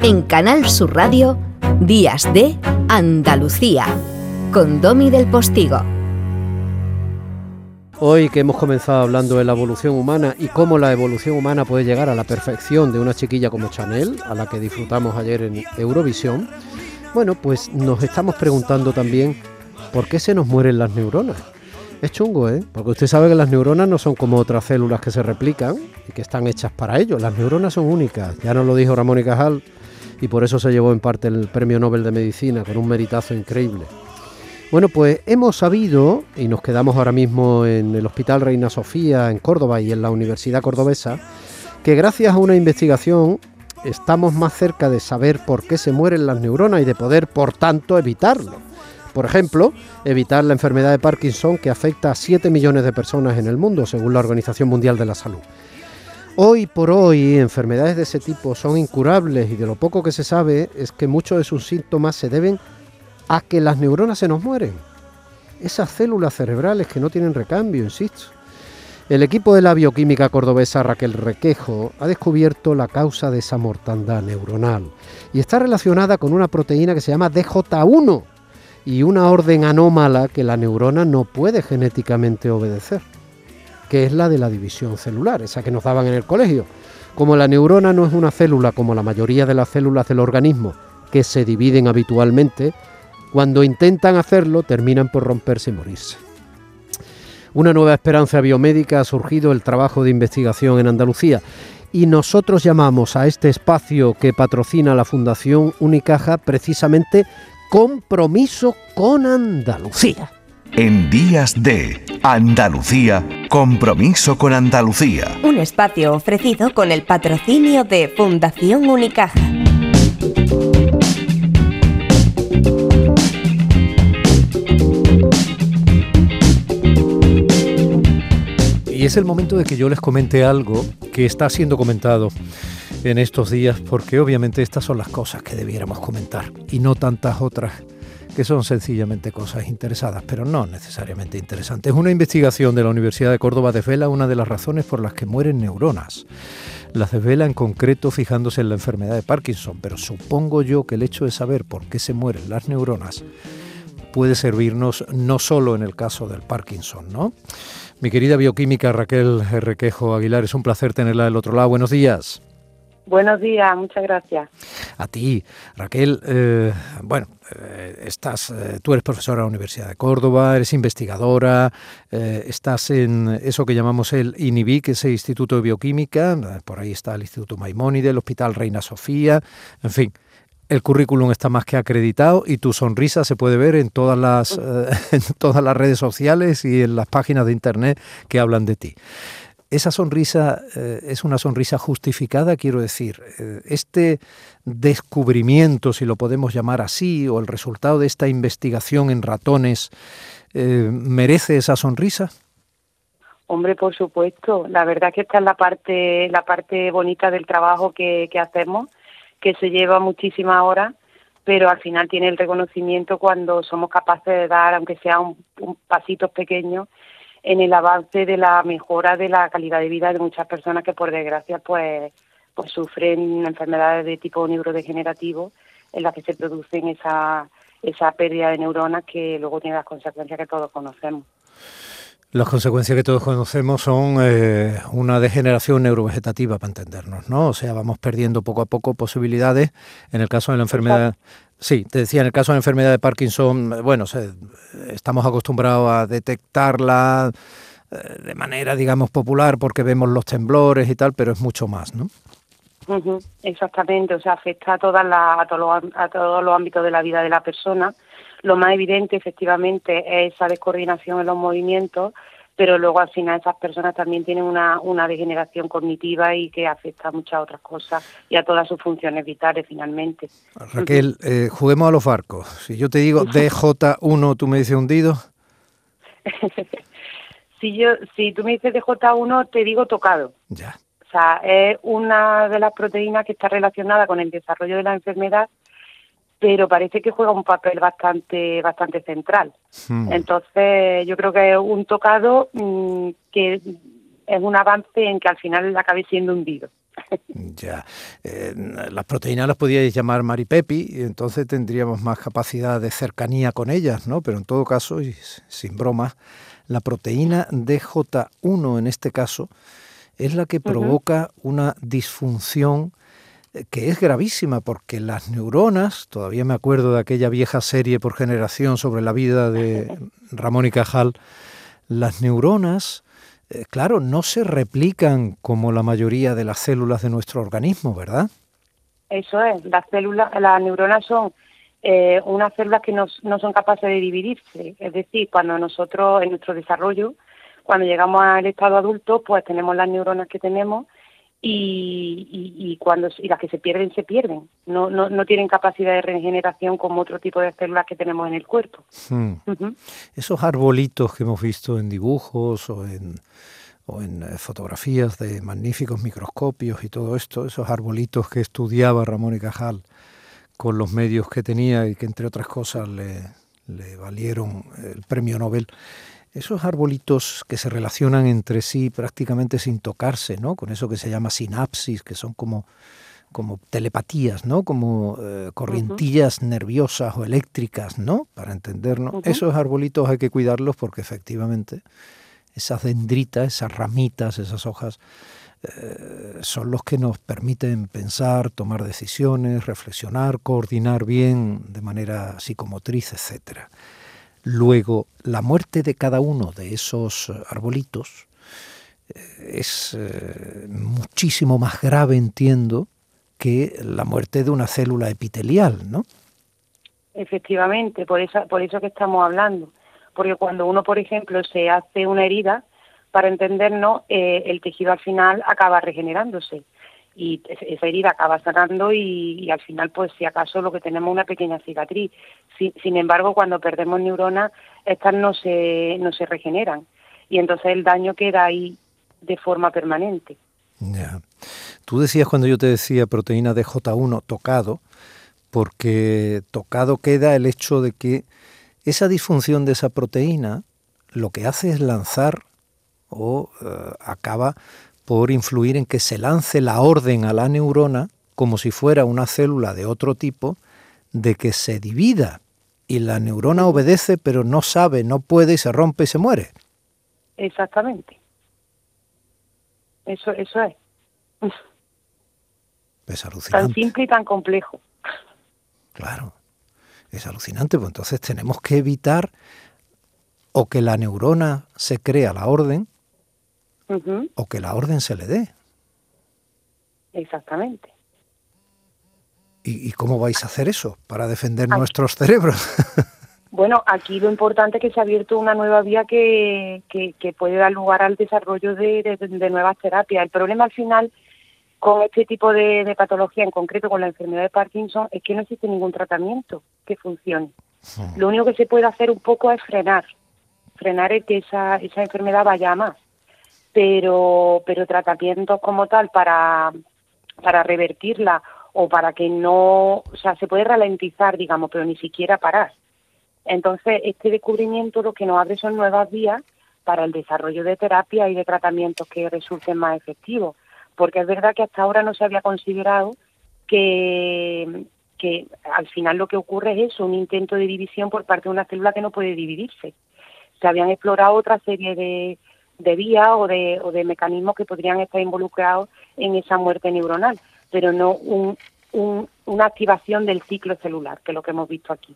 En Canal Sur Radio, Días de Andalucía, con Domi del Postigo. Hoy que hemos comenzado hablando de la evolución humana y cómo la evolución humana puede llegar a la perfección de una chiquilla como Chanel, a la que disfrutamos ayer en Eurovisión, bueno, pues nos estamos preguntando también por qué se nos mueren las neuronas. Es chungo, ¿eh? Porque usted sabe que las neuronas no son como otras células que se replican y que están hechas para ello. Las neuronas son únicas. Ya nos lo dijo Ramón y Cajal y por eso se llevó en parte el Premio Nobel de Medicina con un meritazo increíble. Bueno, pues hemos sabido, y nos quedamos ahora mismo en el Hospital Reina Sofía, en Córdoba y en la Universidad Cordobesa, que gracias a una investigación estamos más cerca de saber por qué se mueren las neuronas y de poder, por tanto, evitarlo. Por ejemplo, evitar la enfermedad de Parkinson que afecta a 7 millones de personas en el mundo, según la Organización Mundial de la Salud. Hoy por hoy, enfermedades de ese tipo son incurables y de lo poco que se sabe es que muchos de sus síntomas se deben a que las neuronas se nos mueren. Esas células cerebrales que no tienen recambio, insisto. El equipo de la bioquímica cordobesa Raquel Requejo ha descubierto la causa de esa mortandad neuronal y está relacionada con una proteína que se llama DJ1 y una orden anómala que la neurona no puede genéticamente obedecer, que es la de la división celular, esa que nos daban en el colegio. Como la neurona no es una célula como la mayoría de las células del organismo, que se dividen habitualmente, cuando intentan hacerlo terminan por romperse y morirse. Una nueva esperanza biomédica ha surgido el trabajo de investigación en Andalucía y nosotros llamamos a este espacio que patrocina la Fundación Unicaja precisamente Compromiso con Andalucía. En días de Andalucía, Compromiso con Andalucía. Un espacio ofrecido con el patrocinio de Fundación Unicaja. Y es el momento de que yo les comente algo que está siendo comentado en estos días, porque obviamente estas son las cosas que debiéramos comentar y no tantas otras que son sencillamente cosas interesadas, pero no necesariamente interesantes. Una investigación de la Universidad de Córdoba desvela una de las razones por las que mueren neuronas. Las desvela en concreto fijándose en la enfermedad de Parkinson, pero supongo yo que el hecho de saber por qué se mueren las neuronas puede servirnos no solo en el caso del Parkinson, ¿no? Mi querida bioquímica Raquel Requejo Aguilar, es un placer tenerla del otro lado. Buenos días. Buenos días, muchas gracias. A ti, Raquel. Eh, bueno, eh, estás, eh, tú eres profesora de la Universidad de Córdoba, eres investigadora, estás en eso que llamamos el INIBI, que es el Instituto de Bioquímica. Por ahí está el Instituto Maimónides, el Hospital Reina Sofía, en fin el currículum está más que acreditado y tu sonrisa se puede ver en todas las, en todas las redes sociales y en las páginas de internet que hablan de ti. Esa sonrisa eh, es una sonrisa justificada, quiero decir. Eh, este descubrimiento, si lo podemos llamar así, o el resultado de esta investigación en ratones, ¿merece esa sonrisa? Hombre, por supuesto. La verdad que esta es la parte, la parte bonita del trabajo que, que hacemos que se lleva muchísimas horas, pero al final tiene el reconocimiento cuando somos capaces de dar, aunque sea un, pasito pequeño, en el avance de la mejora de la calidad de vida de muchas personas que por desgracia pues pues sufren enfermedades de tipo neurodegenerativo en las que se producen esa esa pérdida de neuronas que luego tiene las consecuencias que todos conocemos. Las consecuencias que todos conocemos son eh, una degeneración neurovegetativa, para entendernos, ¿no? O sea, vamos perdiendo poco a poco posibilidades. En el caso de la enfermedad, sí, te decía, en el caso de la enfermedad de Parkinson, bueno, estamos acostumbrados a detectarla eh, de manera, digamos, popular porque vemos los temblores y tal, pero es mucho más, ¿no? exactamente, o sea, afecta a, todas a, todos a todos los ámbitos de la vida de la persona lo más evidente, efectivamente, es esa descoordinación en los movimientos, pero luego al final esas personas también tienen una, una degeneración cognitiva y que afecta a muchas otras cosas y a todas sus funciones vitales finalmente. Raquel, eh, juguemos a los barcos. Si yo te digo DJ1, ¿tú me dices hundido? si, yo, si tú me dices DJ1, te digo tocado. Ya. O sea, es una de las proteínas que está relacionada con el desarrollo de la enfermedad pero parece que juega un papel bastante bastante central. Hmm. Entonces, yo creo que es un tocado mm, que es un avance en que al final acabe siendo hundido. Ya. Eh, las proteínas las podíais llamar Maripepi y entonces tendríamos más capacidad de cercanía con ellas, ¿no? Pero en todo caso, y sin bromas, la proteína DJ1 en este caso es la que provoca una disfunción que es gravísima porque las neuronas, todavía me acuerdo de aquella vieja serie por generación sobre la vida de Ramón y Cajal, las neuronas eh, claro, no se replican como la mayoría de las células de nuestro organismo, ¿verdad? Eso es, las células, las neuronas son eh, unas células que no, son capaces de dividirse, es decir, cuando nosotros en nuestro desarrollo, cuando llegamos al estado adulto, pues tenemos las neuronas que tenemos y, y, cuando y las que se pierden se pierden. No, no, no tienen capacidad de regeneración como otro tipo de células que tenemos en el cuerpo. Hmm. esos arbolitos que hemos visto en dibujos o en o en eh, fotografías de magníficos microscopios y todo esto esos arbolitos que estudiaba Ramón y Cajal con los medios que tenía y que entre otras cosas le, le valieron el premio Nobel esos arbolitos que se relacionan entre sí prácticamente sin tocarse, ¿no? Con eso que se llama sinapsis, que son como, como telepatías, ¿no? Como eh, corrientillas nerviosas o eléctricas, ¿no? Para entendernos. Esos arbolitos hay que cuidarlos porque efectivamente esas dendritas, esas ramitas, esas hojas, eh, son los que nos permiten pensar, tomar decisiones, reflexionar, coordinar bien de manera psicomotriz, etcétera. Luego, la muerte de cada uno de esos arbolitos eh, es eh, muchísimo más grave, entiendo, que la muerte de una célula epitelial, ¿no? Efectivamente, por eso, por eso que estamos hablando. Porque cuando uno, por ejemplo, se hace una herida, para entendernos, eh, el tejido al final acaba regenerándose y esa herida acaba sanando y, al final, pues si acaso lo que tenemos es una pequeña cicatriz. Sin, embargo, cuando perdemos neuronas, estas no se, no se regeneran y entonces el daño queda ahí de forma permanente. Ya. Tú decías cuando yo te decía proteína de J1 tocado, porque tocado queda el hecho de que esa disfunción de esa proteína lo que hace es lanzar o eh, acaba por influir en que se lance la orden a la neurona como si fuera una célula de otro tipo, de que se divida. Y la neurona obedece, pero no sabe, no puede y se rompe y se muere. Exactamente. Eso, eso es. Es alucinante. Tan simple y tan complejo. Claro, es alucinante. Pues entonces tenemos que evitar o que la neurona se crea la orden o que la orden se le dé. Exactamente. ¿Y, cómo vais a hacer eso para defender nuestros cerebros? bueno, aquí lo importante es que se ha abierto una nueva vía que, que, puede dar lugar al desarrollo de, nuevas terapias. El problema al final con este tipo de, patología, en concreto con la enfermedad de Parkinson, es que no existe ningún tratamiento que funcione. Hmm. Lo único que se puede hacer un poco es frenar, frenar el que esa, esa enfermedad vaya a más pero, pero tratamientos como tal para, para revertirla o para que no, o sea, se puede ralentizar, digamos, pero ni siquiera parar. Entonces, este descubrimiento lo que nos abre son nuevas vías para el desarrollo de terapia y de tratamientos que resulten más efectivos, porque es verdad que hasta ahora no se había considerado que, que al final lo que ocurre es eso, un intento de división por parte de una célula que no puede dividirse. Se habían explorado otra serie de, de vías o de, o de mecanismos que podrían estar involucrados en esa muerte neuronal, pero no un, una activación del ciclo celular, que es lo que hemos visto aquí.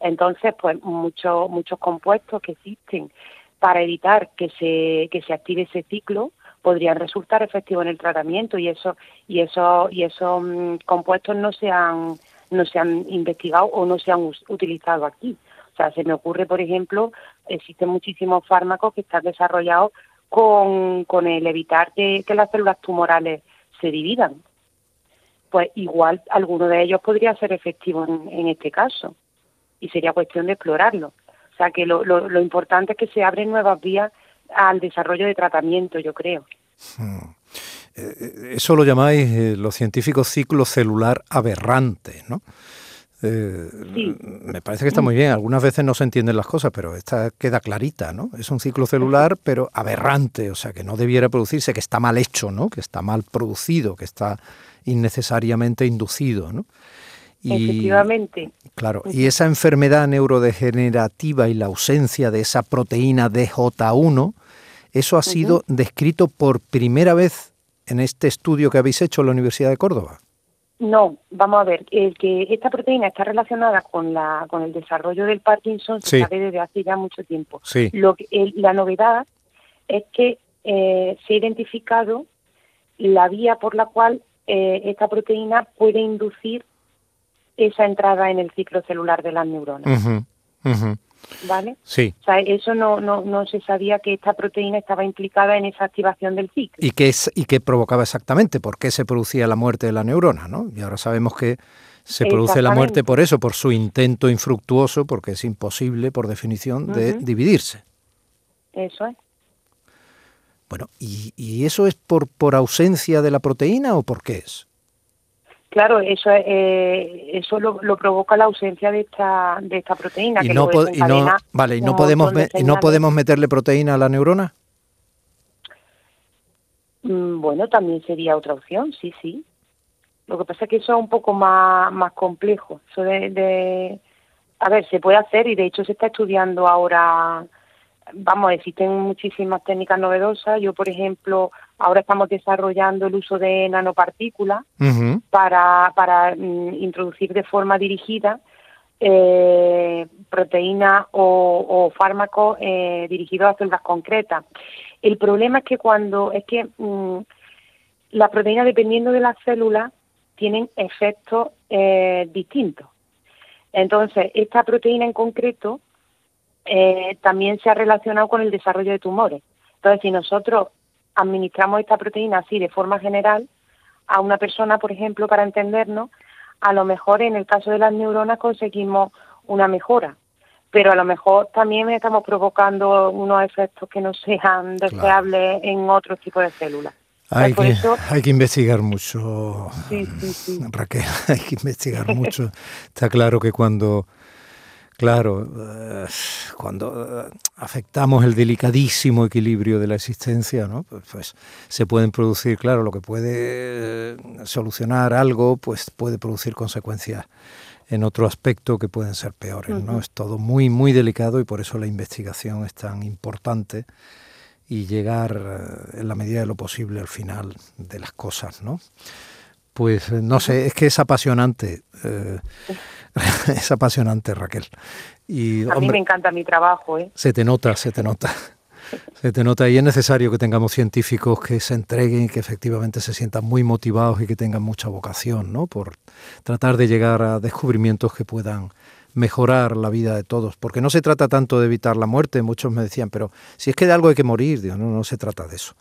Entonces, pues muchos muchos compuestos que existen para evitar que se que se active ese ciclo podrían resultar efectivos en el tratamiento y eso y eso y esos mm, compuestos no se han no se han investigado o no se han utilizado aquí sea, se me ocurre, por ejemplo, existen muchísimos fármacos que están desarrollados con, con el evitar que, las células tumorales se dividan. Pues igual alguno de ellos podría ser efectivo en, este caso y sería cuestión de explorarlo. O sea que lo, lo, importante es que se abren nuevas vías al desarrollo de tratamiento, yo creo. Hmm. Eh, eso lo llamáis eh, los científicos ciclo celular aberrante, ¿no? Eh, me parece que está muy bien. Algunas veces no se entienden las cosas, pero esta queda clarita, ¿no? Es un ciclo celular, pero aberrante, o sea, que no debiera producirse, que está mal hecho, ¿no? Que está mal producido, que está innecesariamente inducido, ¿no? Efectivamente. Claro, y esa enfermedad neurodegenerativa y la ausencia de esa proteína DJ1, eso ha sido descrito por primera vez en este estudio que habéis hecho en la Universidad de Córdoba. No, vamos a ver, el que esta proteína está relacionada con la con el desarrollo del Parkinson se sabe desde hace ya mucho tiempo. Sí. Lo la novedad es que eh, se ha identificado la vía por la cual eh, esta proteína puede inducir esa entrada en el ciclo celular de las neuronas. ¿Vale? Sí. O sea, eso no, no, no se sabía que esta proteína estaba implicada en esa activación del ciclo. ¿Y qué, es, y qué provocaba exactamente? ¿Por qué se producía la muerte de la neurona? ¿no? Y ahora sabemos que se produce la muerte por eso, por su intento infructuoso, porque es imposible, por definición, de dividirse. Eso es. Bueno, ¿y, ¿y, eso es por, por ausencia de la proteína o por qué es? Claro, eso eh, eso lo, provoca la ausencia de esta de esta proteína. Y no, vale, y no podemos no podemos meterle proteína a la neurona. Mm, bueno, también sería otra opción, sí, sí. Lo que pasa es que eso es un poco más más complejo. Eso de a ver, se puede hacer y de hecho se está estudiando ahora vamos, existen muchísimas técnicas novedosas. Yo, por ejemplo, ahora estamos desarrollando el uso de nanopartículas para, para mm, introducir de forma dirigida eh, proteínas o, fármacos eh, dirigidos a células concretas. El problema es que cuando es que mm, las proteínas, dependiendo de las células, tienen efectos eh, distintos. Entonces, esta proteína en concreto eh, también se ha relacionado con el desarrollo de tumores. Entonces, si nosotros administramos esta proteína así de forma general a una persona, por ejemplo, para entendernos, a lo mejor en el caso de las neuronas conseguimos una mejora, pero a lo mejor también estamos provocando unos efectos que no sean deseables en otros tipos de células. Hay que, hay que investigar mucho, Raquel, hay que investigar mucho. Está claro que cuando Claro, eh, cuando eh, afectamos el delicadísimo equilibrio de la existencia, ¿no? Pues, pues, se pueden producir, claro, lo que puede eh, solucionar algo, pues puede producir consecuencias en otro aspecto que pueden ser peores, ¿no? Es todo muy, muy delicado y por eso la investigación es tan importante y llegar en la medida de lo posible al final de las cosas, ¿no? Pues no sé, es que es apasionante. es apasionante, Raquel. Y, a mí me encanta mi trabajo. ¿eh? Se te nota, se te nota. Se te nota y es necesario que tengamos científicos que se entreguen y que efectivamente se sientan muy motivados y que tengan mucha vocación, ¿no? Por tratar de llegar a descubrimientos que puedan mejorar la vida de todos, porque no se trata tanto de evitar la muerte, muchos me decían, pero si es que de algo hay que morir, no, no se trata de eso.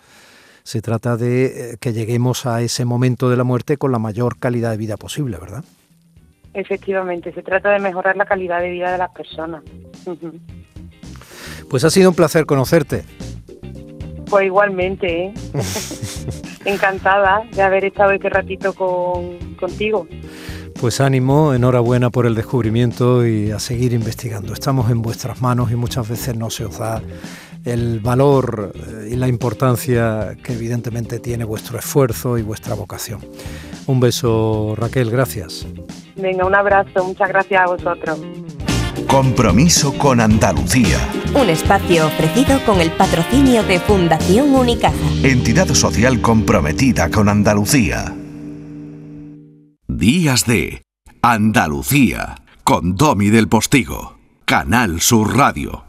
Se trata de eh, que lleguemos a ese momento de la muerte con la mayor calidad de vida posible, ¿verdad? Efectivamente, se trata de mejorar la calidad de vida de las personas. Pues ha sido un placer conocerte. Pues igualmente, ¿eh? encantada de haber estado este ratito con, contigo. Pues ánimo, enhorabuena por el descubrimiento y a seguir investigando. Estamos en vuestras manos y muchas veces no se os da el valor eh, y la importancia que evidentemente tiene vuestro esfuerzo y vuestra vocación. Un beso, Raquel, gracias. Venga, un abrazo, muchas gracias a vosotros. Compromiso con Andalucía. Un espacio ofrecido con el patrocinio de Fundación Unicaja. Entidad social comprometida con Andalucía. Días de Andalucía con Domi del Postigo. Canal Sur Radio.